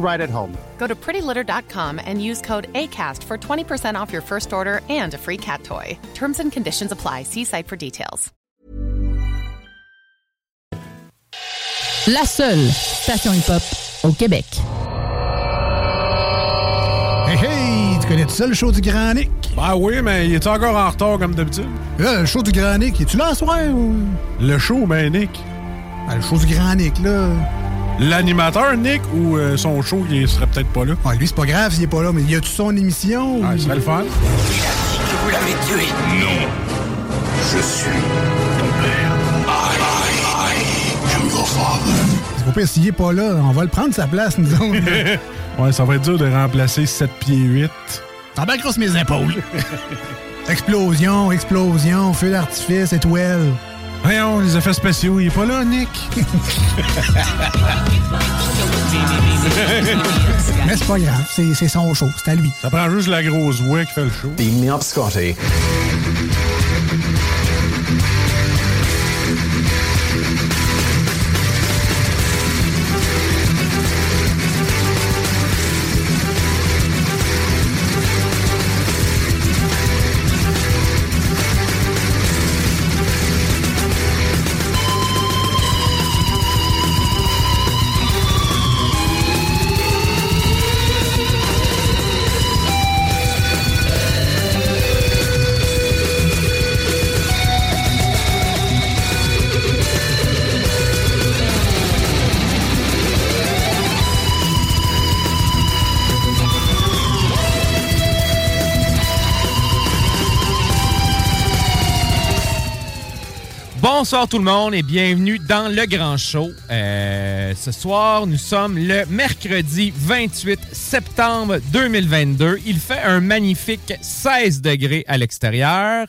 right at home. Go to prettylitter.com and use code ACAST for 20% off your first order and a free cat toy. Terms and conditions apply. See site for details. La seule station hip-hop au Québec. Hey, hey! Tu connais tout ça, le show du Grand Nick? Ben oui, mais il est encore en retard comme d'habitude? Là, le show du Grand Nick, es-tu là ce soir? Ou... Le show, ben Nick. Ben, le show du Grand Nick, là. L'animateur, Nick, ou euh, son show, il serait peut-être pas là? Ah, lui, c'est pas grave s'il est pas là, mais y a-tu son émission? Ah, ou... ce serait le fun. Il a dit que vous l'avez tué. Non. Je suis ton père. I, I, I am your father. C'est pas pire s'il est pas là, on va le prendre sa place, nous autres. ouais, ça va être dur de remplacer 7 pieds 8. T'en bats grosse mes épaules. explosion, explosion, feu d'artifice, étoile. Voyons, les effets spéciaux, il est pas là, Nick. Mais c'est pas grave, c'est, son show, c'est à lui. Ça prend juste la grosse voix qui fait le show. Beam me up, Scotty. Bonsoir tout le monde et bienvenue dans le Grand Show. Euh, ce soir, nous sommes le mercredi 28 septembre 2022. Il fait un magnifique 16 degrés à l'extérieur.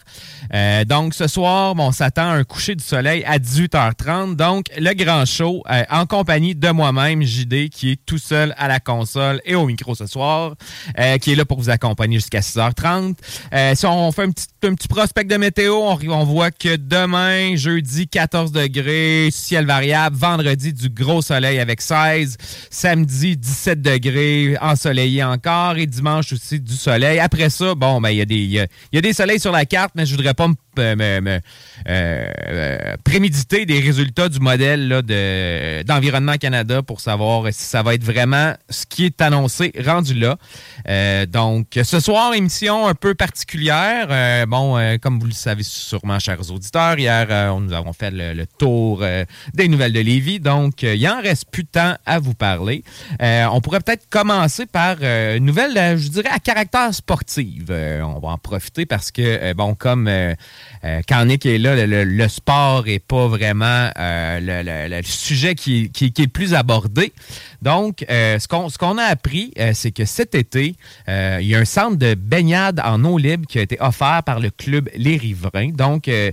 Euh, donc ce soir, on s'attend à un coucher du soleil à 18h30. Donc le Grand Show euh, en compagnie de moi-même, JD, qui est tout seul à la console et au micro ce soir, qui est là pour vous accompagner jusqu'à 6h30. Euh, si on fait un petit, prospect de météo, on voit que demain, jeudi 14 degrés, ciel variable, vendredi du gros soleil avec 16, samedi 17 degrés, ensoleillé encore et dimanche aussi du soleil. Après ça, bon, ben il y, a des- y a, a des soleils sur la carte, mais je voudrais pas me, euh, euh, préméditer des résultats du modèle de, d'Environnement Canada pour savoir si ça va être vraiment ce qui est annoncé rendu là. Euh, donc, ce soir, émission un peu particulière. Bon, comme vous le savez sûrement, chers auditeurs, hier, on- nous avons fait le, le tour euh, des nouvelles de Lévis. Donc, euh, il en reste plus de temps à vous parler. Euh, on pourrait peut-être commencer par une nouvelle, je dirais, à caractère sportif. On va en profiter parce que, bon, comme euh, quand Nick est là, le, le- le sport est pas vraiment euh, le, le- sujet qui, qui- qui est le plus abordé. Donc, euh, ce qu'on a appris, euh, c'est que cet été, euh, il y a un centre de baignade en eau libre qui a été offert par le club Les Riverains. Donc, euh,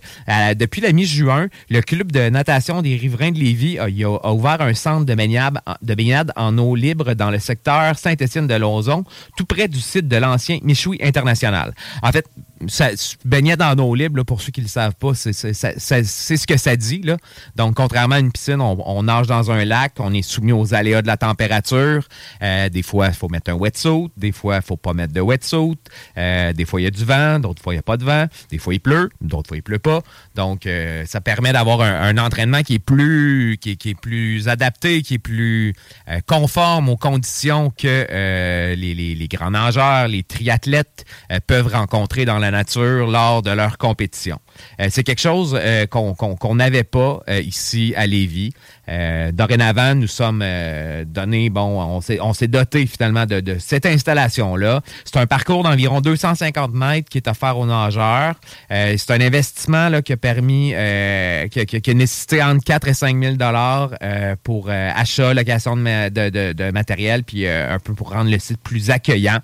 depuis la mi-juin, le club de natation des Riverains de Lévis a- a ouvert un centre de baignade, de baignade en eau libre dans le secteur Saint-Étienne-de-Lauzon, tout près du site de l'ancien Michoui International. En fait, ça, baignade en eau pour ceux qui ne le savent pas, c'est ce que ça dit. Là. Donc, contrairement à une piscine, on, nage dans un lac, on est soumis aux aléas de la température. Euh, des fois, il faut mettre un wetsuit. Des fois, il faut pas mettre de wetsuit. Euh, des fois, il y a du vent. D'autres fois, il n'y a pas de vent. Des fois, il pleut. D'autres fois, il pleut pas. Donc, euh, ça permet d'avoir un, entraînement qui est plus qui qui est plus adapté, qui est plus euh, conforme aux conditions que les, les- les grands nageurs, les triathlètes peuvent rencontrer dans la nature lors de leur compétition. C'est quelque chose qu'on n'avait pas ici à Lévis. dorénavant, nous sommes donnés, bon, on s'est doté finalement de, de cette installation-là. C'est un parcours d'environ 250 mètres qui est offert aux nageurs. c'est un investissement là, qui a permis, qui, a nécessité entre 4 et 5 000 dollars pour achat, location de, de, matériel, puis un peu pour rendre le site plus accueillant.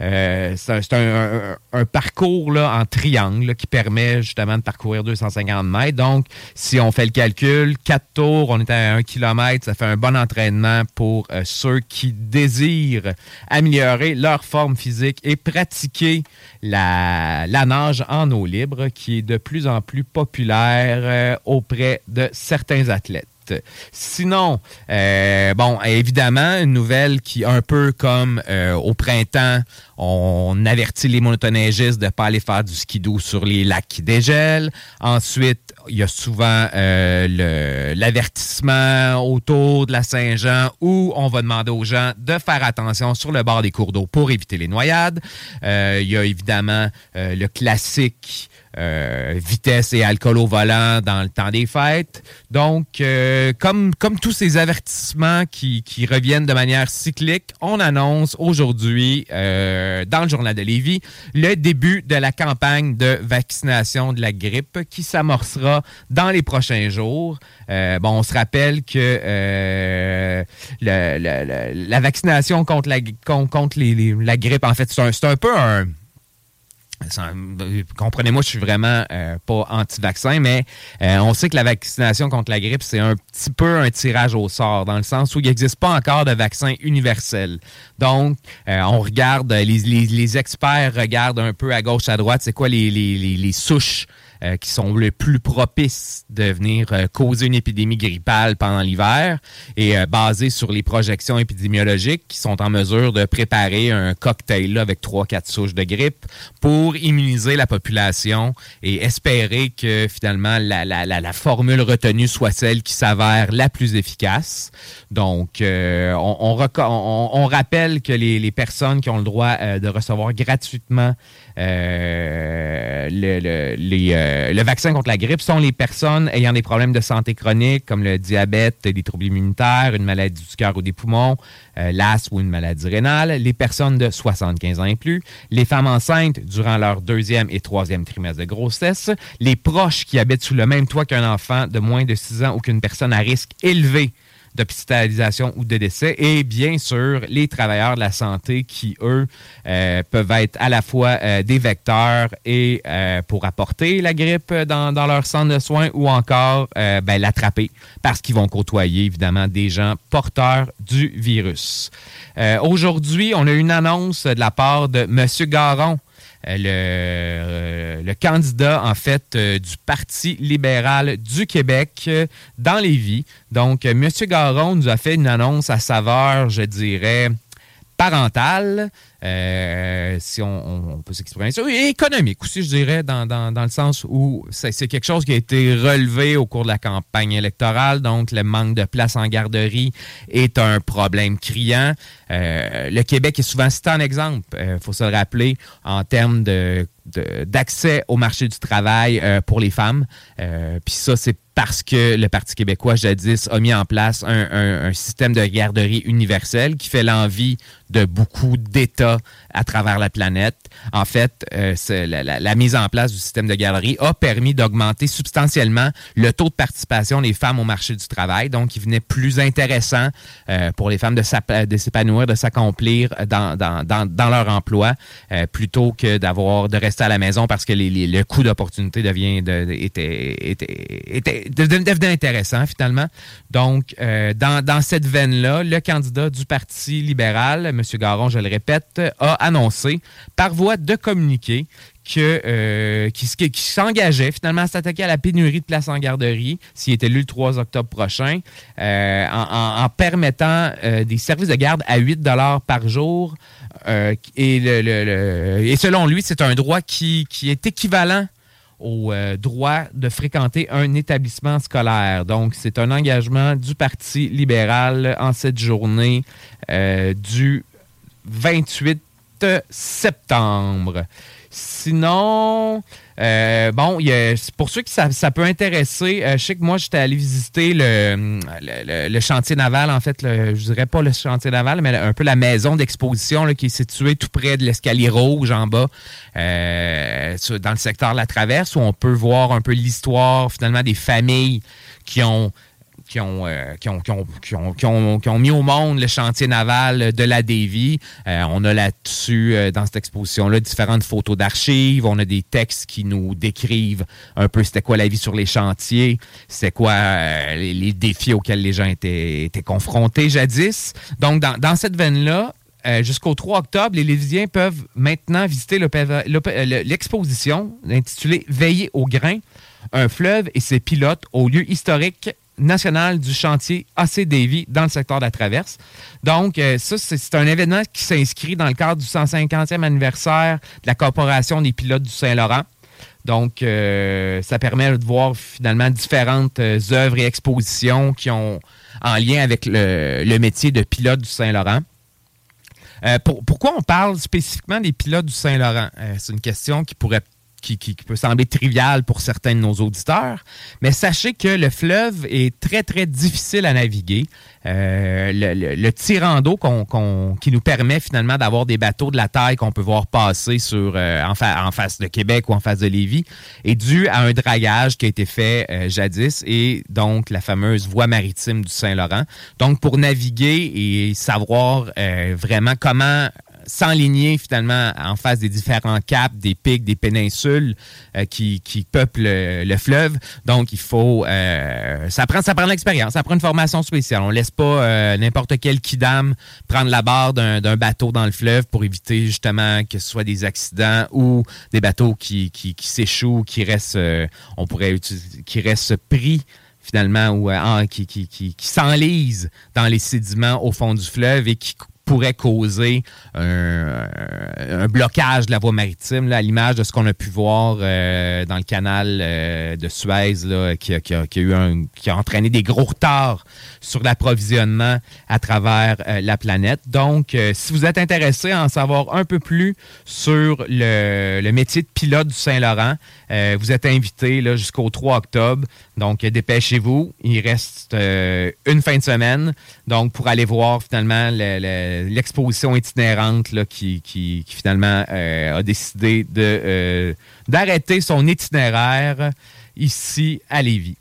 Euh, c'est un, parcours là, en triangle qui permet justement de parcourir 250 mètres. Donc, si on fait le calcul, quatre tours, on est à un kilomètre, ça fait un bon entraînement pour euh, ceux qui désirent améliorer leur forme physique et pratiquer la, la nage en eau libre qui est de plus en plus populaire euh, auprès de certains athlètes. Sinon, euh, bon, évidemment, une nouvelle qui, un peu comme euh, au printemps, on avertit les motoneigistes de ne pas aller faire du skidoo sur les lacs qui dégèlent. Ensuite, il y a souvent euh, l'avertissement autour de la Saint-Jean où on va demander aux gens de faire attention sur le bord des cours d'eau pour éviter les noyades. il y a évidemment le classique euh, vitesse et alcool au volant dans le temps des fêtes. Donc, euh, comme, comme tous ces avertissements qui, qui, reviennent de manière cyclique, on annonce aujourd'hui euh, dans le journal de Lévis le début de la campagne de vaccination de la grippe qui s'amorcera dans les prochains jours. bon, on se rappelle que la vaccination contre la, contre les, la grippe, en fait, c'est un, un peu un Comprenez-moi, je suis vraiment euh, pas anti-vaccin, mais euh, on sait que la vaccination contre la grippe, c'est un petit peu un tirage au sort, dans le sens où il n'existe pas encore de vaccin universel. Donc, euh, on regarde, les, les, experts regardent un peu à gauche, à droite, c'est quoi les, les souches euh, qui sont les plus propices de venir euh, causer une épidémie grippale pendant l'hiver et euh, basés sur les projections épidémiologiques qui sont en mesure de préparer un cocktail avec trois quatre souches de grippe pour immuniser la population et espérer que finalement la, la, la, formule retenue soit celle qui s'avère la plus efficace. Donc, on, on, on, rappelle que les, les, personnes qui ont le droit de recevoir gratuitement euh, euh, le, vaccin contre la grippe sont les personnes ayant des problèmes de santé chronique comme le diabète, des troubles immunitaires, une maladie du cœur ou des poumons, euh, l'asthme ou une maladie rénale, les personnes de 75 ans et plus, les femmes enceintes durant leur deuxième et troisième trimestre de grossesse, les proches qui habitent sous le même toit qu'un enfant de moins de 6 ans ou qu'une personne à risque élevé d'hospitalisation ou de décès, et bien sûr les travailleurs de la santé qui, eux, euh, peuvent être à la fois euh, des vecteurs et euh, pour apporter la grippe dans, leur centre de soins ou encore ben, l'attraper parce qu'ils vont côtoyer évidemment des gens porteurs du virus. Aujourd'hui, on a une annonce de la part de M. Garon, le, euh, le, candidat, en fait, euh, du Parti libéral du Québec dans les vies. Donc, M. Garon nous a fait une annonce à saveur, je dirais, parentale. Euh, si on, peut s'exprimer et économique aussi, je dirais, dans, dans, le sens où c'est quelque chose qui a été relevé au cours de la campagne électorale, donc le manque de place en garderie est un problème criant. Euh, le Québec est souvent cité en exemple, il euh, faut se le rappeler, en termes de d'accès au marché du travail pour les femmes. Puis ça, c'est parce que le Parti québécois, jadis, a mis en place un, un système de garderie universel qui fait l'envie de beaucoup d'États à travers la planète. En fait, euh, la, mise en place du système de galerie a permis d'augmenter substantiellement le taux de participation des femmes au marché du travail. Donc, il venait plus intéressant euh, pour les femmes de s'épanouir, de s'accomplir dans, dans, dans, leur emploi, euh, plutôt que d'avoir de rester à la maison parce que les, le coût d'opportunité devient de, était, était, était, devenait intéressant finalement. Donc, dans, dans cette veine-là, le candidat du Parti libéral, M. Garon, je le répète, a annoncé par voie de communiqué que, euh, s'engageait finalement à s'attaquer à la pénurie de places en garderie s'il était élu le 3 octobre prochain, euh, en, permettant euh, des services de garde à 8 par jour. et, et, selon lui, c'est un droit qui, qui est équivalent au droit de fréquenter un établissement scolaire. Donc, c'est un engagement du Parti libéral en cette journée du 28 septembre. Sinon, euh, bon, pour ceux qui ça, peut intéresser, euh, je sais que moi, j'étais allé visiter le, chantier naval, en fait, je dirais pas le chantier naval, mais un peu la maison d'exposition qui est située tout près de l'escalier rouge en bas, euh, dans le secteur de la Traverse, où on peut voir un peu l'histoire finalement des familles qui ont qui ont, euh, qui, ont, qui, ont, qui, ont, qui ont- qui ont mis au monde le chantier naval de la Davie. Euh, on a là-dessus, euh, dans cette exposition-là, différentes photos d'archives. On a des textes qui nous décrivent un peu c'était quoi la vie sur les chantiers, c'est quoi les, défis auxquels les gens étaient, confrontés jadis. Donc, dans, cette veine-là, jusqu'au 3 octobre, les Lévisiens peuvent maintenant visiter l'exposition intitulée Veiller au grain, un fleuve et ses pilotes au lieu historique national du chantier AC Davy dans le secteur de la Traverse. Donc, euh, ça, c'est un événement qui s'inscrit dans le cadre du 150e anniversaire de la Corporation des pilotes du Saint-Laurent. Donc, euh, ça permet de voir finalement différentes euh, œuvres et expositions qui ont en lien avec le, métier de pilote du Saint-Laurent. Pour- pourquoi on parle spécifiquement des pilotes du Saint-Laurent? C'est une question qui pourrait qui, peut sembler triviale pour certains de nos auditeurs, mais sachez que le fleuve est très, très difficile à naviguer. Euh, le, le, le tirant d'eau qui nous permet finalement d'avoir des bateaux de la taille qu'on peut voir passer sur, euh, en, fa- en face de Québec ou en face de Lévis est dû à un dragage qui a été fait euh, jadis et donc la fameuse voie maritime du Saint-Laurent. Donc pour naviguer et savoir vraiment comment s'enligner finalement en face des différents caps, des pics, des péninsules euh, qui, peuplent le, le fleuve. Donc, il faut... euh, ça prend, ça l'expérience, ça prend une formation spéciale. On laisse pas euh, n'importe quel kidam prendre la barre d'un bateau dans le fleuve pour éviter justement que ce soit des accidents ou des bateaux qui, qui, s'échouent, qui restent, qui restent pris finalement ou qui, qui, qui, qui s'enlisent dans les sédiments au fond du fleuve et qui pourrait causer un, blocage de la voie maritime, à l'image de ce qu'on a pu voir euh, dans le canal euh, de Suez, qui, a, qui a- qui a entraîné des gros retards sur l'approvisionnement à travers euh, la planète. Donc, si vous êtes intéressé à en savoir un peu plus sur le, métier de pilote du Saint-Laurent, vous êtes invité jusqu'au 3 octobre. Donc, dépêchez-vous. Il reste une fin de semaine. Donc, pour aller voir finalement le- le- l'exposition itinérante là, qui, qui- finalement euh, a décidé euh, d'arrêter son itinéraire ici à Lévis.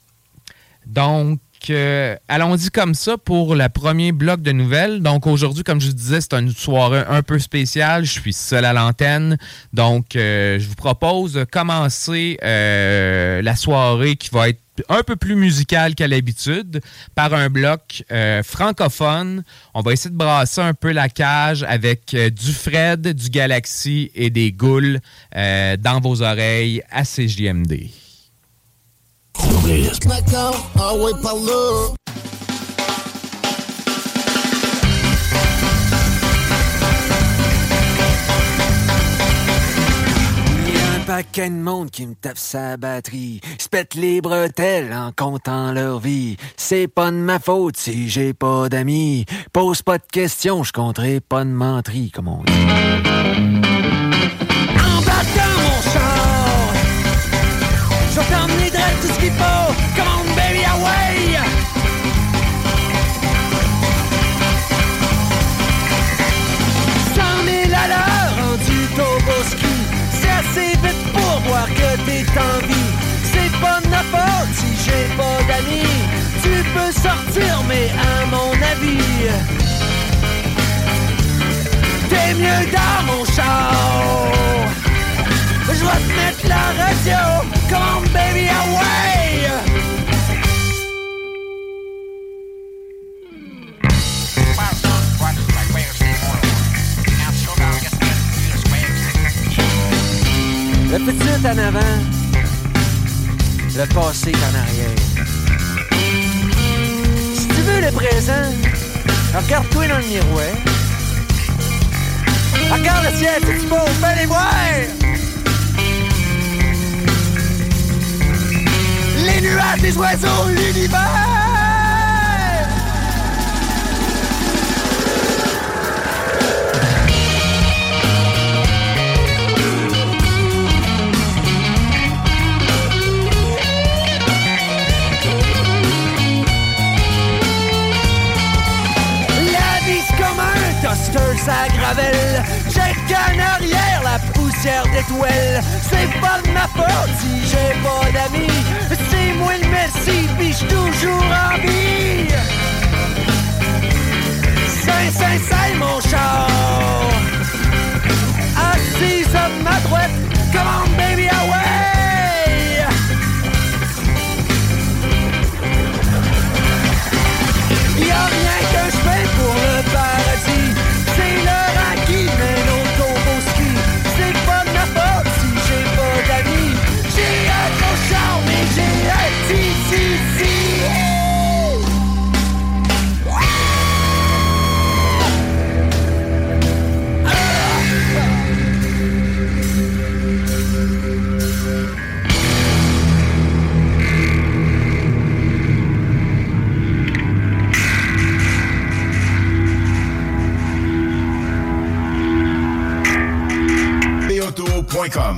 Donc, euh, allons-y comme ça pour le premier bloc de nouvelles. Donc, aujourd'hui, comme je disais, c'est une soirée un peu spéciale. Je suis seul à l'antenne. Donc, euh, je vous propose de commencer euh, la soirée qui va être un peu plus musicale qu'à l'habitude par un bloc euh, francophone. On va essayer de brasser un peu la cage avec euh, du Fred, du Galaxy et des Goules euh, dans vos oreilles à CJMD. Paquet de monde qui me tape sa batterie. Se pètent les bretelles en comptant leur vie. C'est pas de ma faute si j'ai pas d'amis. Pose pas de questions, je compterai pas de menterie, comme on dit. Embarque dans mon char. Je C'est pas de ma faute si j'ai pas d'amis. Tu peux sortir mais à mon avis T'es mieux dans mon char. Je vais te mettre la radio Come baby away Le petit en avant, le passé en arrière. Si tu veux le présent, regarde-toi dans le miroir. Regarde le ciel, c'est beau, fais les voir! Les nuages, les oiseaux, l'univers! cimetière d'étoiles. C'est pas de ma faute si j'ai pas d'amis. C'est moi le merci, pis j'suis toujours en vie. Saint, saint, saint, mon char. Assise à ma droite, come on, baby, away. Boyka.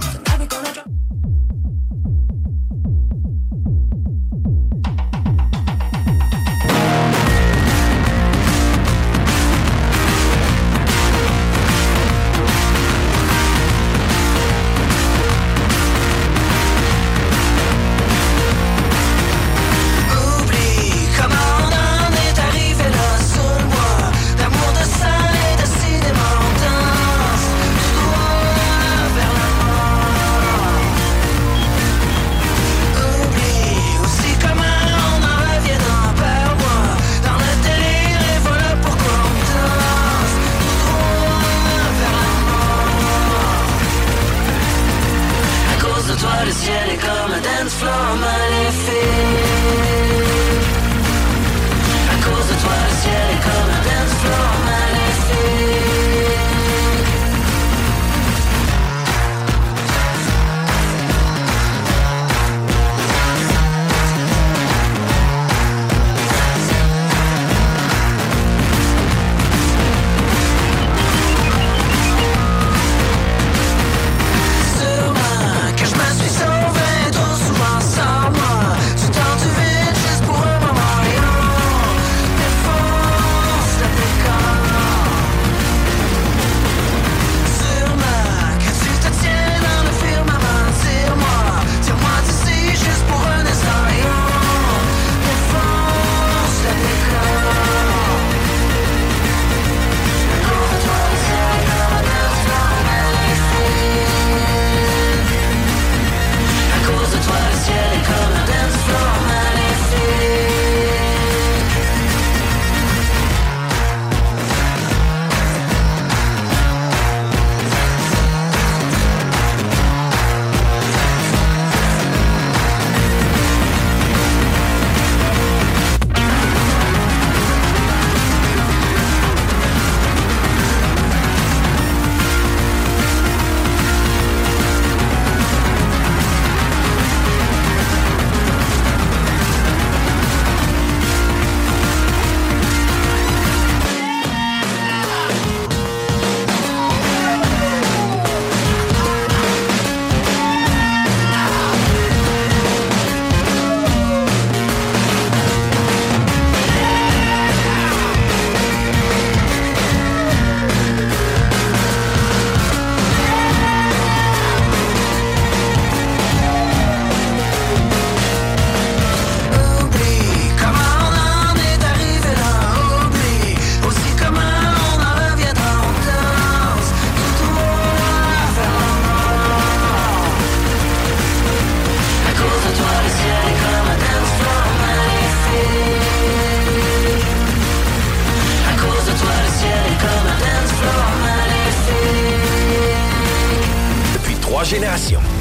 génération.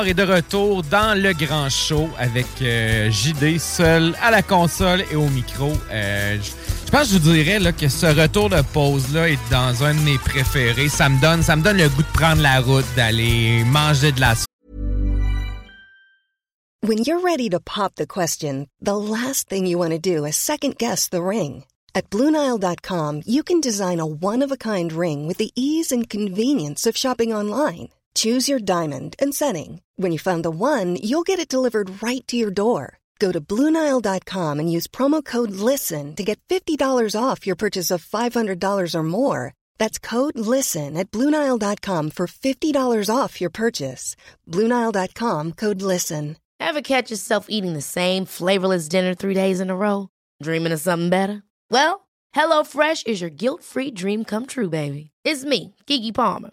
Bonsoir et de retour dans le grand show avec euh, JD seul à la console et au micro. Euh, je pense que je vous dirais là, que ce retour de pause-là est dans un de mes préférés. Ça me donne, ça me donne le goût de prendre la route, d'aller manger de la When you're ready to pop the question, the last thing you want to do is second guess the ring. At Bluenile.com, you can design a one of a kind ring with the ease and convenience of shopping online. Choose your diamond and setting. When you find the one, you'll get it delivered right to your door. Go to Bluenile.com and use promo code LISTEN to get $50 off your purchase of $500 or more. That's code LISTEN at Bluenile.com for $50 off your purchase. Bluenile.com code LISTEN. Ever catch yourself eating the same flavorless dinner three days in a row? Dreaming of something better? Well, HelloFresh is your guilt free dream come true, baby. It's me, Kiki Palmer.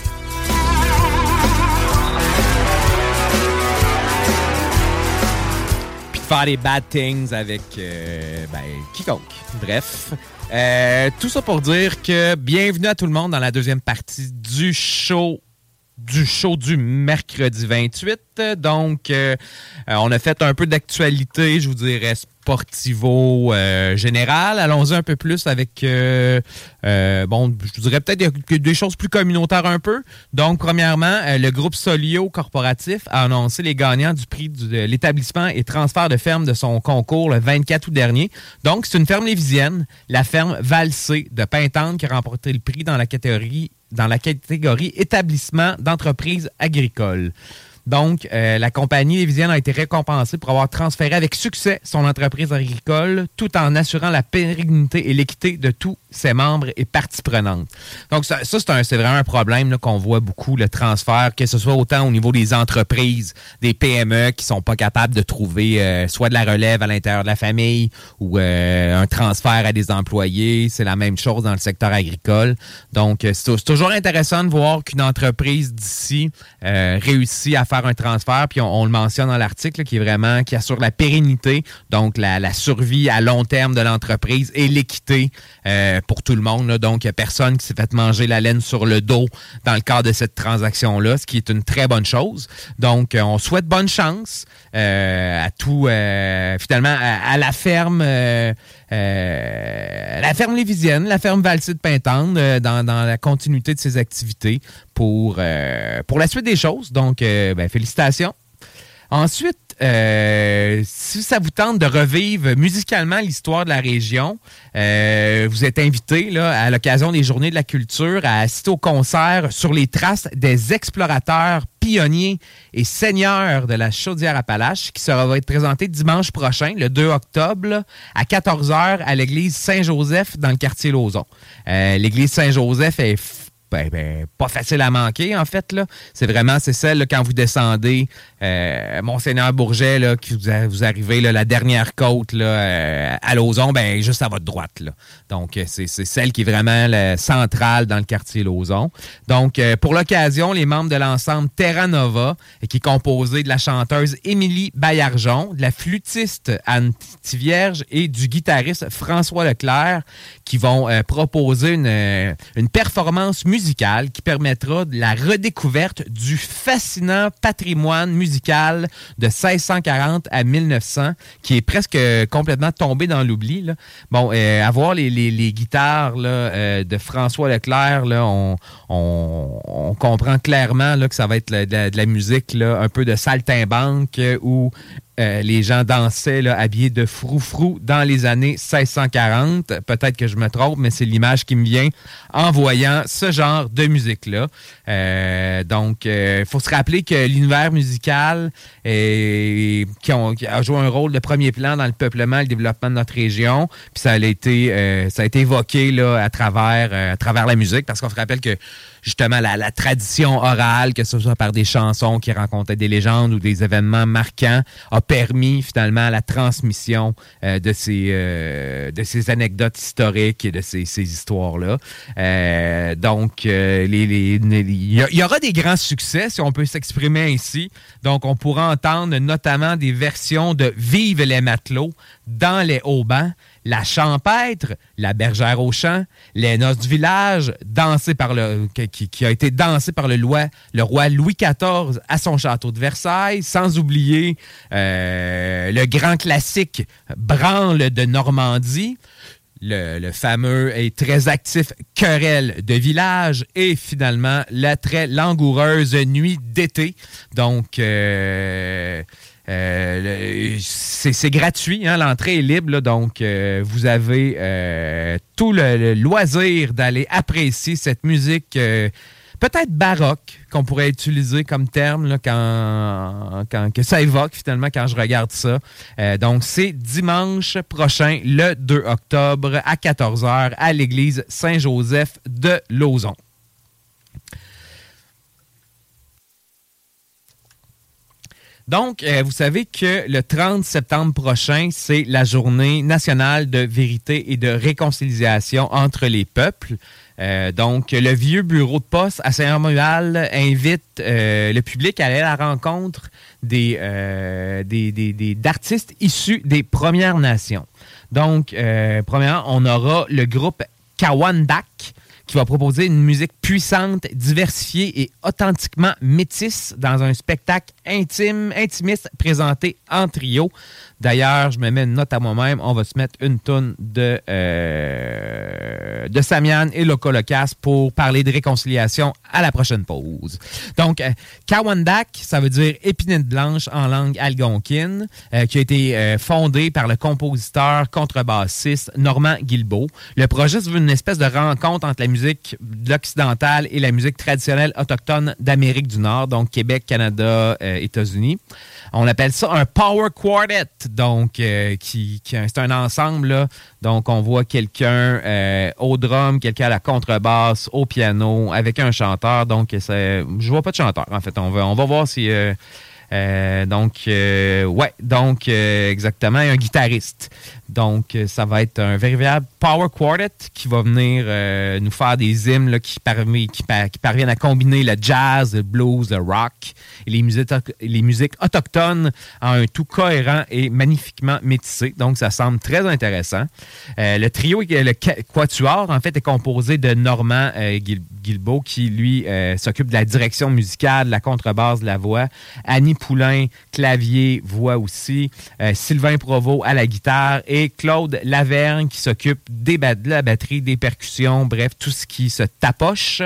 Faire des bad things avec euh, ben, quiconque. Bref. Euh, tout ça pour dire que bienvenue à tout le monde dans la deuxième partie du show du show du mercredi 28. Donc, euh, euh, on a fait un peu d'actualité, je vous dirais, sportivo euh, général. Allons-y un peu plus avec, bon, je vous dirais peut-être des, choses plus communautaires un peu. Donc, premièrement, le groupe Solio Corporatif a annoncé les gagnants du prix de l'établissement et transfert de ferme de son concours le 24 août dernier. Donc, c'est une ferme lévisienne, la ferme Valsé de Pintante, qui a remporté le prix dans la catégorie dans la catégorie établissement d'entreprise agricole. Donc, euh, la compagnie lévisienne a été récompensée pour avoir transféré avec succès son entreprise agricole tout en assurant la pérennité et l'équité de tous ses membres et parties prenantes. Donc, ça, c'est vraiment un problème qu'on voit beaucoup, le transfert, que ce soit autant au niveau des entreprises, des PME qui sont pas capables de trouver euh, soit de la relève à l'intérieur de la famille ou euh, un transfert à des employés. C'est la même chose dans le secteur agricole. Donc, c'est toujours intéressant de voir qu'une entreprise d'ici réussit à faire un transfert, puis on, le mentionne dans l'article, qui est vraiment, qui assure la pérennité, donc la, survie à long terme de l'entreprise et l'équité euh, pour tout le monde. Donc, il n'y a personne qui s'est fait manger la laine sur le dos dans le cadre de cette transaction-là, ce qui est une très bonne chose. Donc, euh, on souhaite bonne chance euh, à tout, finalement, à, la ferme. la ferme Lévisienne, la ferme Valsy de Pintante, euh, dans, dans la continuité de ses activités pour, euh, pour la suite des choses. Donc, euh, ben, félicitations. Ensuite, euh, si ça vous tente de revivre musicalement l'histoire de la région, vous êtes invité à l'occasion des Journées de la culture à assister au concert sur les traces des explorateurs pionniers et seigneurs de la Chaudière-Appalaches qui sera va être présenté dimanche prochain, le 2 octobre, à 14h à l'église Saint-Joseph dans le quartier Lauson. Euh, l'église Saint-Joseph est ben, ben, pas facile à manquer, en fait. là. C'est vraiment, c'est celle, là, quand vous descendez euh, Monseigneur Bourget, là, que vous, vous arrivez, là, la dernière côte là, euh, à Lauson, ben, juste à votre droite. Là. Donc, euh, c'est celle qui est vraiment la centrale dans le quartier Lauson. Donc, pour l'occasion, les membres de l'ensemble Terra Nova, qui est composé de la chanteuse Émilie Baillargeon, de la flûtiste Anne Tivierge et du guitariste François Leclerc, qui vont proposer une, une performance musicale qui permettra la redécouverte du fascinant patrimoine musical de 1640 à 1900, qui est presque complètement tombé dans l'oubli. Bon, euh, à voir les, guitares euh, de François Leclerc, on, comprend clairement que ça va être de la, musique un peu de saltimbanque euh, où euh, les gens dansaient là, habillés de froufrou dans les années 1640. Peut-être que je me trompe, mais c'est l'image qui me vient en voyant ce genre de musique-là. Euh, donc, il faut se rappeler que l'univers musical a joué un rôle de premier plan dans le peuplement et le développement de notre région. Puis ça a été, euh, ça a été évoqué à, travers, euh, à travers la musique, parce qu'on se rappelle que justement la, la tradition orale, que ce soit par des chansons qui racontaient des légendes ou des événements marquants, a permis finalement la transmission euh, de, ces, euh, de ces anecdotes historiques et de ces, ces histoires-là. Euh, donc, il y aura des grands succès, si on peut s'exprimer ainsi. Donc, on pourra entendre notamment des versions de Vive les matelots dans les haubans. La Champêtre, La Bergère au champ, Les Noces du village, dansé par le, qui, a été dansé par le, loi- le roi Louis XIV à son château de Versailles, sans oublier euh, le grand classique Branle de Normandie, le, le fameux et très actif Querelle de village et finalement la très langoureuse Nuit d'été. Donc, euh, euh, c'est gratuit, hein, l'entrée est libre, donc euh, vous avez euh, tout le, loisir d'aller apprécier cette musique peut-être baroque qu'on pourrait utiliser comme terme quand, que ça évoque finalement quand je regarde ça. Donc c'est dimanche prochain, le 2 octobre à 14h à l'église Saint-Joseph de Lauson. Donc, euh, vous savez que le 30 septembre prochain, c'est la journée nationale de vérité et de réconciliation entre les peuples. Euh, donc, le vieux bureau de poste à Saint-Romuald invite euh, le public à aller à la rencontre des, d'artistes issus des Premières Nations. Donc, premièrement, on aura le groupe Kawandak qui va proposer une musique puissante, diversifiée et authentiquement métisse dans un spectacle intime, intimiste présenté en trio. D'ailleurs, je me mets une note à moi-même. On va se mettre une tonne de, euh, de Samian et Loco Locas pour parler de réconciliation à la prochaine pause. Donc, euh, Kawandak, ça veut dire épinette blanche en langue algonquine, euh, qui a été euh, fondé par le compositeur contrebassiste Normand Guilbeault. Le projet veut une espèce de rencontre entre la musique occidentale et la musique traditionnelle autochtone d'Amérique du Nord, donc Québec, Canada, euh, États-Unis. On appelle ça un power quartet, donc euh, qui, qui- c'est un ensemble. Donc on voit quelqu'un euh, au drum, quelqu'un à la contrebasse, au piano, avec un chanteur. Donc je vois pas de chanteur. En fait, on va, on va voir si. donc, ouais, donc exactement, un guitariste. Donc, euh, ça va être un véritable power quartet qui va venir euh, nous faire des hymnes qui, parviennent à combiner le jazz, le blues, le rock et les musiques, autochtones en un tout cohérent et magnifiquement métissé. Donc, ça semble très intéressant. Euh, le trio, le qua- quatuor, en fait, est composé de Normand euh, Guil- Guilbeault qui, lui, s'occupe de la direction musicale, de la contrebasse, de la voix. Annie Poulain, clavier, voix aussi. Sylvain Provost à la guitare et Claude Lavergne qui s'occupe des de la batterie, des percussions, bref, tout ce qui se tapoche.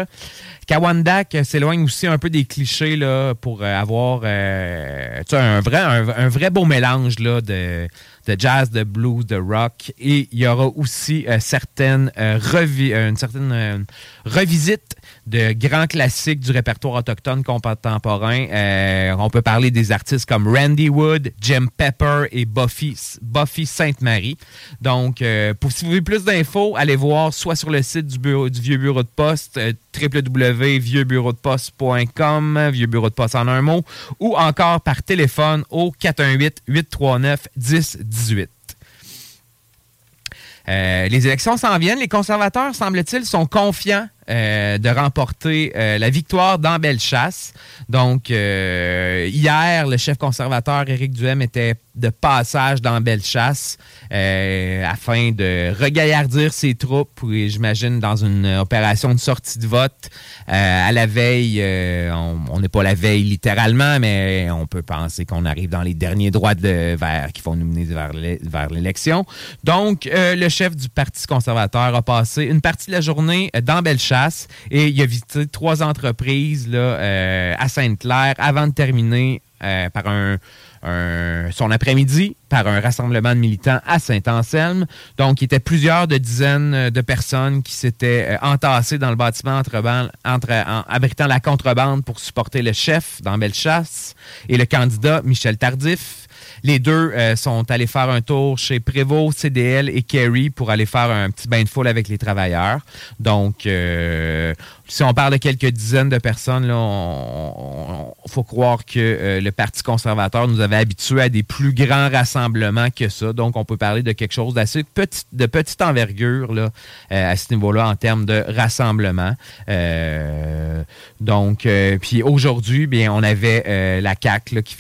Kawandak s'éloigne aussi un peu des clichés là, pour euh, avoir euh, un, vrai, un vrai beau mélange là, de, de jazz, de blues, de rock. Et il y aura aussi euh, certaines, euh, euh, une certaine revisite de grands classiques du répertoire autochtone contemporain. On peut parler des artistes comme Randy Wood, Jim Pepper et Buffy, Buffy Sainte-Marie. Donc, pour si vous voulez plus d'infos, allez voir soit sur le site du, bureau, du Vieux Bureau de Poste, www.vieuxbureaudeposte.com, Vieux Bureau de Poste en un mot, ou encore par téléphone au 418-839-1018. Euh, les élections s'en viennent. Les conservateurs, semble-t-il, sont confiants euh, de remporter euh, la victoire dans Bellechasse. Donc, euh, hier, le chef conservateur Éric Duhem était de passage dans Bellechasse afin de regaillardir ses troupes, et j'imagine dans une opération de sortie de vote. À la veille, on n'est pas la veille littéralement, mais on peut penser qu'on arrive dans les derniers droits de, vers, qui vont nous mener vers l'é- vers l'élection. Donc, le chef du Parti conservateur a passé une partie de la journée dans Bellechasse et il a visité trois entreprises là, euh, à Sainte-Claire avant de terminer euh, son après-midi par un rassemblement de militants à Saint-Anselme. Donc, il y était plusieurs de dizaines euh, de personnes qui s'étaient entassées dans le bâtiment abritant la contrebande pour supporter le chef dans Bellechasse et le candidat Michel Tardif. Les deux euh, sont allés faire un tour chez Prévost, CDL et Kerry pour aller faire un petit bain de foule avec les travailleurs. Donc, euh, si on parle de quelques dizaines de personnes, il faut croire que euh, le Parti conservateur nous avait habitués à des plus grands rassemblements que ça. Donc, on peut parler de quelque chose d'assez petit, de petite envergure là, euh, à ce niveau-là en termes de rassemblement. Euh, donc, puis aujourd'hui, bien, on avait la CAC qui, qui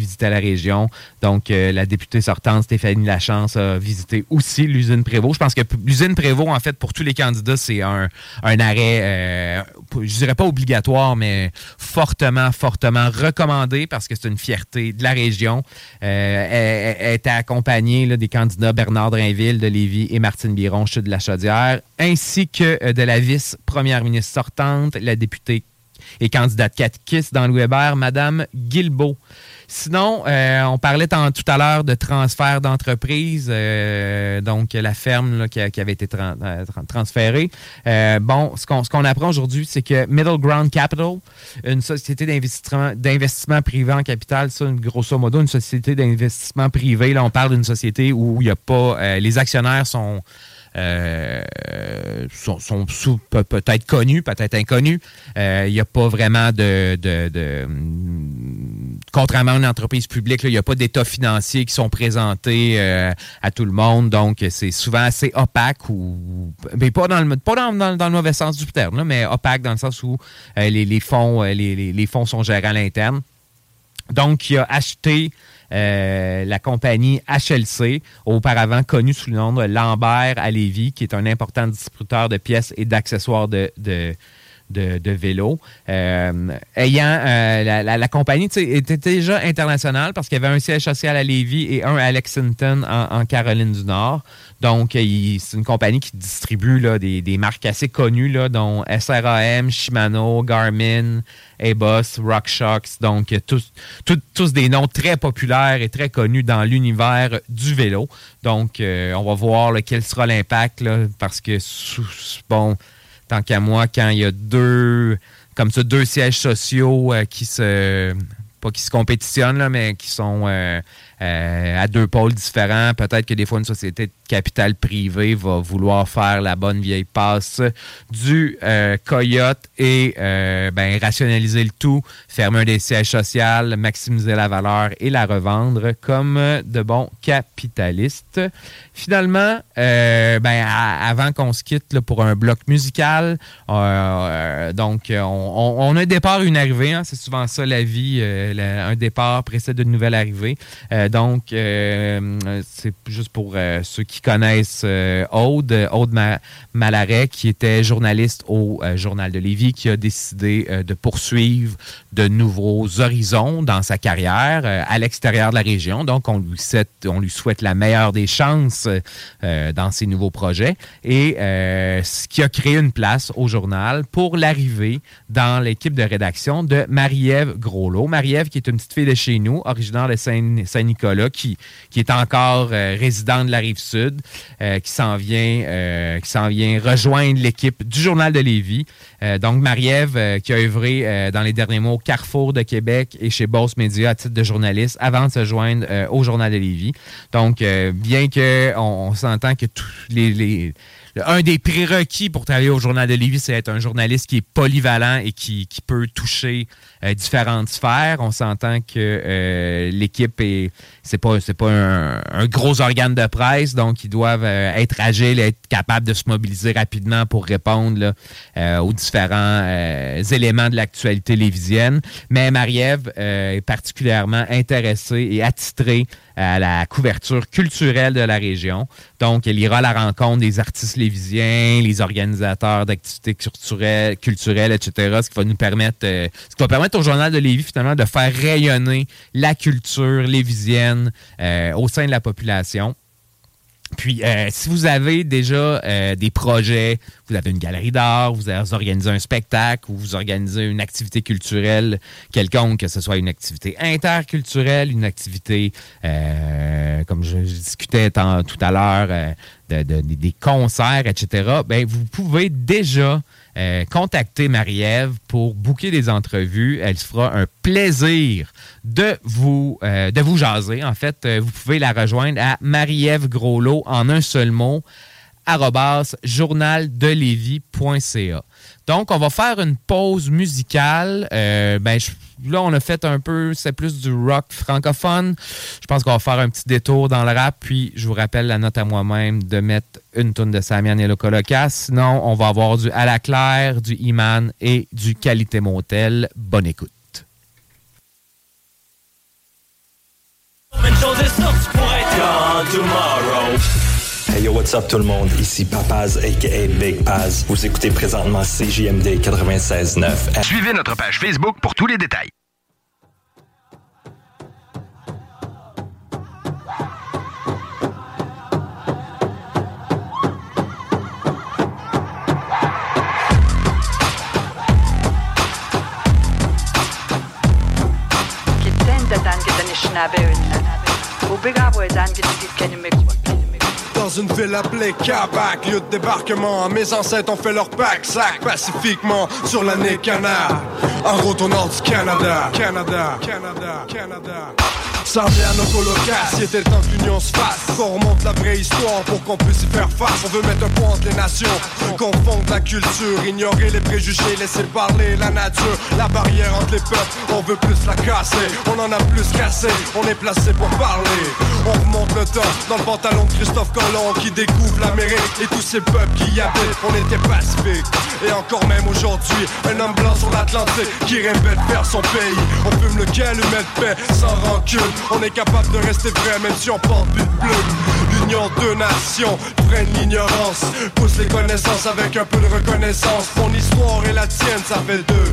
visitait la région. Donc, la députée sortante, Stéphanie Lachance, a visité aussi l'usine Prévost. Je pense que l'usine Prévost, en fait, pour tous les candidats, c'est un, un arrêt euh, je dirais pas obligatoire, mais fortement, fortement recommandé parce que c'est une fierté de la région. Euh, elle, était accompagnée des candidats Bernard Drainville de Lévis et Martine Biron, de la Chaudière, ainsi que euh, de la vice-première ministre sortante, la députée et candidate catéchiste dans le Weber, Madame Guilbeault. Sinon, euh, on parlait tout à l'heure de transfert d'entreprise, euh, donc la ferme qui, avait été euh, transférée. bon, ce qu'on apprend aujourd'hui, c'est que Middle Ground Capital, une société d'investissement privé en capital, ça, grosso modo, une société d'investissement privé, là, on parle d'une société où il n'y a pas, les actionnaires sont sont, sont peut-être connus, peut-être inconnus. Il n'y a pas vraiment de, de, contrairement à une entreprise publique, il n'y a pas d'état financier qui sont présentés euh, à tout le monde. Donc, c'est souvent assez opaque ou mais pas dans le mauvais sens du terme, mais opaque dans le sens où les, les, fonds les, fonds sont gérés à l'interne. Donc, il a acheté euh, la compagnie HLC, auparavant connue sous le nom de Lambert à Lévis, qui est un important distributeur de pièces et d'accessoires de de, vélo. Euh, ayant euh, la, compagnie était déjà internationale parce qu'il y avait un siège social à Lévis et un à Lexington en Caroline du Nord. Donc, c'est une compagnie qui distribue là, des, marques assez connues, là, dont SRAM, Shimano, Garmin, Abos, RockShox. Donc, tous, tous, des noms très populaires et très connus dans l'univers du vélo. Donc, euh, on va voir quel sera l'impact, parce que, bon, tant qu'à moi, quand il y a deux, comme ça, deux sièges sociaux euh, qui se pas qui se compétitionnent, là, mais qui sont euh, à deux pôles différents. Peut-être que des fois, une société de capital privé va vouloir faire la bonne vieille passe du euh, coyote et euh, ben, rationaliser le tout, fermer un des sièges sociaux, maximiser la valeur et la revendre comme de bons capitalistes. Finalement, ben, avant qu'on se quitte pour un bloc musical, donc on, a un départ, une arrivée. Hein, c'est souvent ça la vie. un départ précède une nouvelle arrivée. Donc, c'est juste pour ceux qui connaissent euh, Aude, Aude Malaret, qui était journaliste au euh, Journal de Lévis, qui a décidé euh, de poursuivre de nouveaux horizons dans sa carrière à l'extérieur de la région. Donc, on lui, souhaite, on lui souhaite la meilleure des chances dans ses nouveaux projets. Et ce qui a créé une place au journal pour l'arrivée dans l'équipe de rédaction de Marie-Ève Groslot. Marie-Ève, qui est une petite fille de chez nous, originaire de Saint-Nicolas, qui, qui est encore résidente de la Rive-Sud euh, qui s'en vient, euh, qui s'en vient rejoindre l'équipe du Journal de Lévis. Euh, donc, Marie-Ève, qui a œuvré dans les derniers mois au Carrefour de Québec et chez Boss Media à titre de journaliste avant de se joindre au Journal de Lévis. Donc, bien qu'on on, s'entend que tous les un des prérequis pour travailler au Journal de Lévis, c'est être un journaliste qui est polyvalent et qui, peut toucher euh, différentes sphères. On s'entend que euh, l'équipe est c'est pas c'est pas un, gros organe de presse, donc ils doivent euh, être agiles, être capables de se mobiliser rapidement pour répondre aux différents éléments de l'actualité lévisienne. Mais Marie-Ève est particulièrement intéressée et attitrée à la couverture culturelle de la région. Donc, elle ira à la rencontre des artistes lévisiens, les organisateurs d'activités culturelles, culturelles, etc., ce qui va nous permettre, euh, ce qui va permettre au Journal de Lévis, finalement, de faire rayonner la culture lévisienne euh, au sein de la population. Puis, euh, si vous avez déjà euh, des projets, vous avez une galerie d'art, vous organisez un spectacle ou vous organisez une activité culturelle quelconque, que ce soit une activité interculturelle, une activité, euh, comme je, discutais tout à l'heure, des concerts, etc., ben, vous pouvez déjà euh, contactez Marie-Ève pour booker des entrevues. Elle se fera un plaisir de vous, euh, de vous jaser. En fait, euh, vous pouvez la rejoindre à Marie-Ève Groslot en un seul mot journaldelévis.ca. Donc, on va faire une pause musicale. Ben, je- là, on a fait un peu, c'est plus du rock francophone. Je pense qu'on va faire un petit détour dans le rap, puis je vous rappelle la note à moi-même de mettre une tonne de Samian et Locolocas. Sinon, on va avoir du À la Claire, du Iman et du Qualité Motel. Bonne écoute. Hey yo, what's up tout le monde? Ici Papaz, a.k.a. Big Paz. Vous écoutez présentement CJMD 96.9. Suivez notre page Facebook pour tous les détails. Ville appelée Kabak, lieu de débarquement, mes ancêtres ont fait leur pack sac pacifiquement sur l'année canard. Du Canada, Canada, Canada, Canada. Ça revient à nos colocas, il était temps que l'union se fasse. Qu'on remonte la vraie histoire pour qu'on puisse y faire face. On veut mettre un point entre les nations, confondre la culture, ignorer les préjugés, laisser parler la nature. La barrière entre les peuples, on veut plus la casser. On en a plus cassé, on est placé pour parler. On remonte le temps dans le pantalon de Christophe Colomb qui découvre l'Amérique et tous ces peuples qui y habitent. On était pacifiques. Et encore même aujourd'hui, un homme blanc sur l'Atlantique qui de faire son pays. On fume le calumet de paix sans rancune. On est capable de rester vrai même si on porte de plume. L'union de nations freine l'ignorance. Pousse les connaissances avec un peu de reconnaissance. Mon histoire et la tienne, ça fait deux.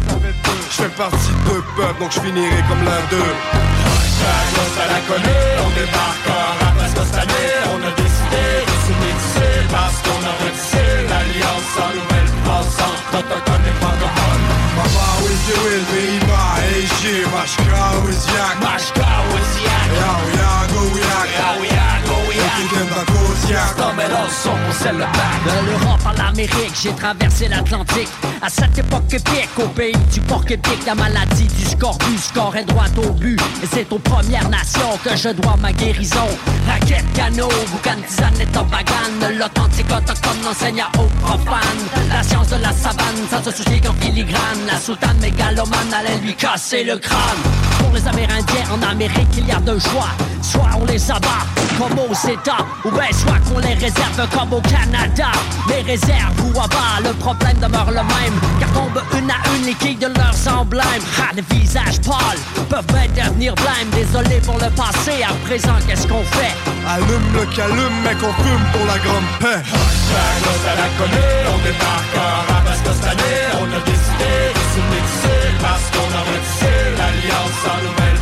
Je fais partie de deux peuples, donc je finirai comme l'un d'eux. à la connaît, on débarque en parce on a décidé de se mixer parce qu'on a retissé l'alliance en nouvelle pensant autochtone et francophone. Ангели приймаючи важка узяк Важка узяк Яу-яку-як Яу-яку-як Тільки таку Yago Yak. Yao Yago Yak. Kikemba Koziak. Non mais là, son pour celle le bac. De l'Europe à l'Amérique, j'ai traversé l'Atlantique. À cette époque épique, au pays du porc épique, la maladie du scorbut, score est droit au but. Et c'est aux Premières Nations que je dois ma guérison. Raquette, canot, boucan, tisane et tobagane. L'authentique autochtone enseigne à aux profanes. La science de la savane, sans se soucier qu'en filigrane. La sultane mégalomane allait lui casser le crâne. Pour les Amérindiens en Amérique, il y a deux choix. Soit on les abat, comme aux États, ou bien soit qu'on les réserve comme au Canada. Les réserves ou abat, le problème demeure le même. Car tombent une à une les quilles de leurs emblèmes. Ah, les visages pâles peuvent bien devenir blêmes. Désolé pour le passé, à présent, qu'est-ce qu'on fait? Allume le calume, mec, on fume pour la grande paix. Chagos à la connaît, on débarque parce que cette année, on a décidé de se mixer parce qu'on a retissé l'alliance en nouvelle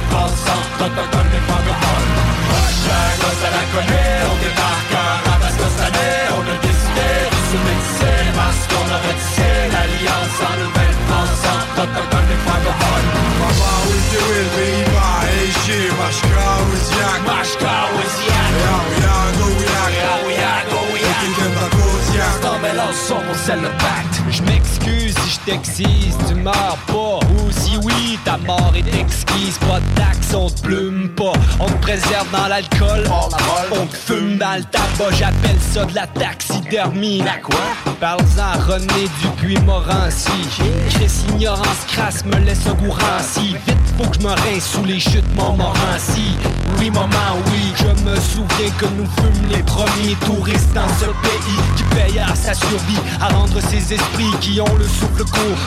Pour celle le pacte. Si je t'excise, tu meurs pas. Ou si oui, ta mort est exquise. Pas de taxe, on te plume pas. On te préserve dans l'alcool. On te fume dans le tabac, j'appelle ça de la taxidermie. La quoi? Parle-en à René Dupuis-Morancy. Chris ignorance crasse me laisse au goût ranci. Vite, faut que je me rince sous les chutes Montmorency. Oui, maman, oui, je me souviens que nous fûmes les premiers touristes dans ce pays qui payent à sa survie, à rendre ses esprits qui ont le souffle court.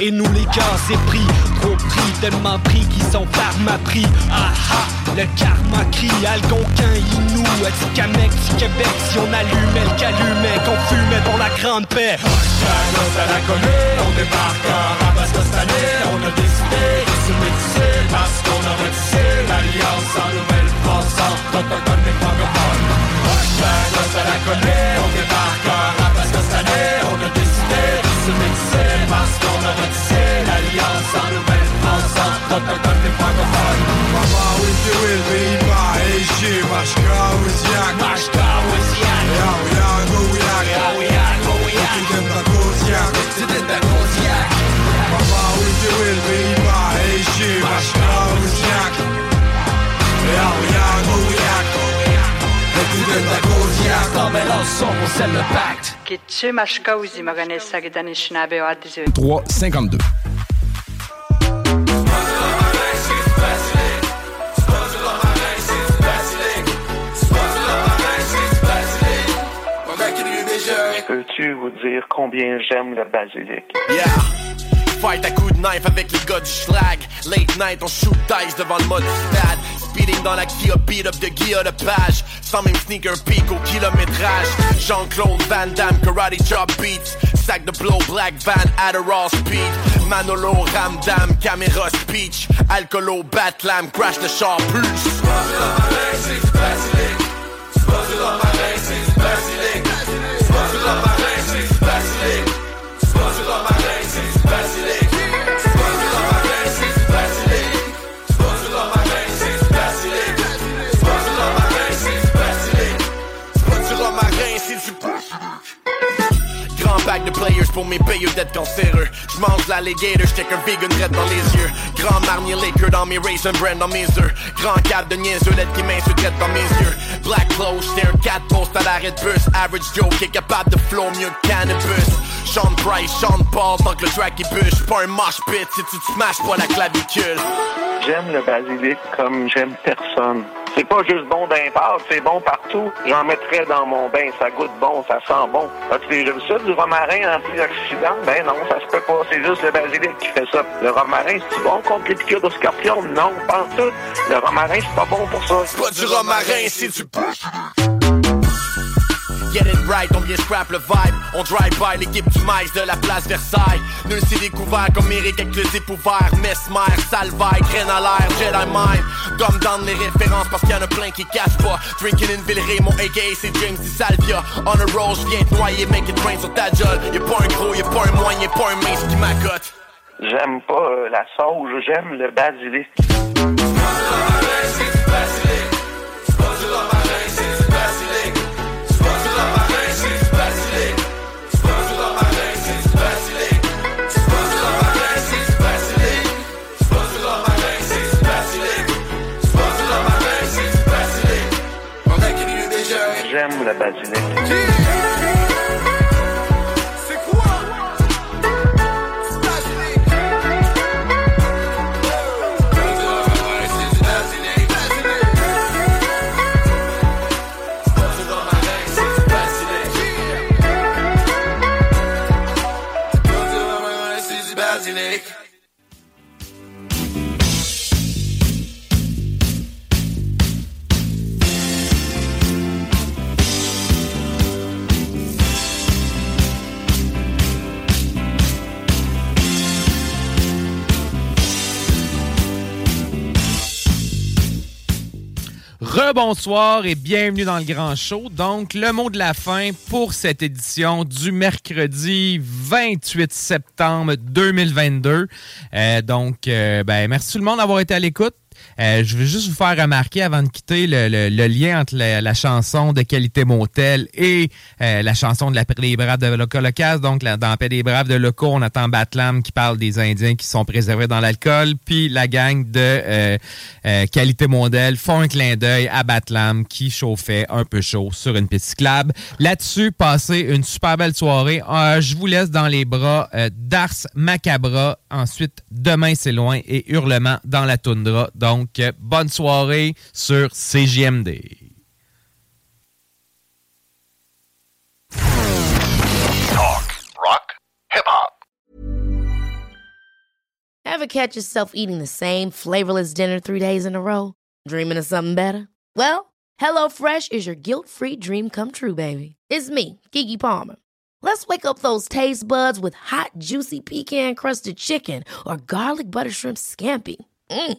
Et nous les cœurs épris, trop pris, tellement pris qu'ils sont par pris. Ah ah, le karma crie, Algonquin, Inou, Atikamekw, Québec, si on allumait le calumet, qu'on fumait pour la grande paix. À la connaît, on débarque en parce que cette année, on a décidé de se parce qu'on a retissé l'alliance en nouvelle pensant autochtone et francophone. À la connaît, on fast kommer att sena Jansar Men fasar Dotter dotter packar fan Mamma inte vill bli Ishi Mashkawis jak Mashkawis jak Jau jag och jag Jau jag och jag Vilken jävla pour cancelle le pacte. Kitche mashkauzi maganesa gedani shinabe o adizu. 352. Peux-tu vous dire combien j'aime le basilic? Yeah! Fight à coup de knife avec les gars du schlag. Late night, on shoot dice devant le mode stade. Speeding dans la Kia, beat up de Guilla de page. Sans même sneaker peak au kilométrage. Jean-Claude Van Damme, karate chop beats. Sac de blow, black van, Adderall speed. Manolo, Ramdam, caméra speech. Alcoolo, Batlam, crash the char plus. Pack de players pour mes payeux d'être cancéreux. J'mange l'alligator, j't'ai qu'un vegan red dans les yeux. Grand marnier liquor dans mes raisin brand dans mes œufs. Grand cap de niaiseux, lettre qui m'insulte dans mes yeux. Black clothes, j't'ai un 4 post à l'arrêt de bus. Average Joe qui est capable de flow mieux que cannabis. Sean Price, Sean Paul, tant que le track il bûche. Pas un mosh pit si tu te smashes pas la clavicule. J'aime le basilic comme j'aime personne. C'est pas juste bon part, c'est bon partout. J'en mettrais dans mon bain, ça goûte bon, ça sent bon. As-tu vu ça, du romarin antioxydant? Ben non, ça se peut pas, c'est juste le basilic qui fait ça. Le romarin, c'est bon contre les piqûres de scorpion? Non, pas tout. Le romarin, c'est pas bon pour ça. C'est pas du romarin, c'est du Get it right, on vient scrap le vibe. On drive by l'équipe du maïs de la place Versailles. Nul s'est découvert comme Eric avec le zip ouvert. Mesmer, Salvaille, graine à l'air, Jedi Mind. Comme dans les références parce qu'il y en a plein qui cachent pas. Drinking in Villeray, mon aka c'est James Di Salvia. On a roll, j'viens te noyer, make it rain sur ta jolle. Y'a pas un gros, y'a pas un moyen, y'a pas un mince qui m'accote. J'aime pas euh, la sauge, j'aime le basilic. J'aime le basilic. Rebonsoir et bienvenue dans le Grand Show. Donc, le mot de la fin pour cette édition du mercredi 28 septembre 2022. Euh, donc, euh, ben, merci tout le monde d'avoir été à l'écoute. Euh, je veux juste vous faire remarquer avant de quitter le, lien entre la, chanson de Qualité Motel et euh, la chanson de la Paix des Braves de Locas. Donc, dans la Paix des Braves de Loco, on attend Batlam qui parle des Indiens qui sont préservés dans l'alcool. Puis la gang de euh, Qualité Motel font un clin d'œil à Batlam qui chauffait un peu chaud sur une piste cyclable. Là-dessus, passez une super belle soirée. Je vous laisse dans les bras d'Ars Macabra. Ensuite, Demain c'est loin et Hurlement dans la toundra. Donc, bonne soirée sur CJMD. Talk, rock, hip hop. Ever catch yourself eating the same flavorless dinner three days in a row? Dreaming of something better? Well, HelloFresh is your guilt free dream come true, baby. It's me, Kiki Palmer. Let's wake up those taste buds with hot, juicy pecan crusted chicken or garlic butter shrimp scampi. Mm.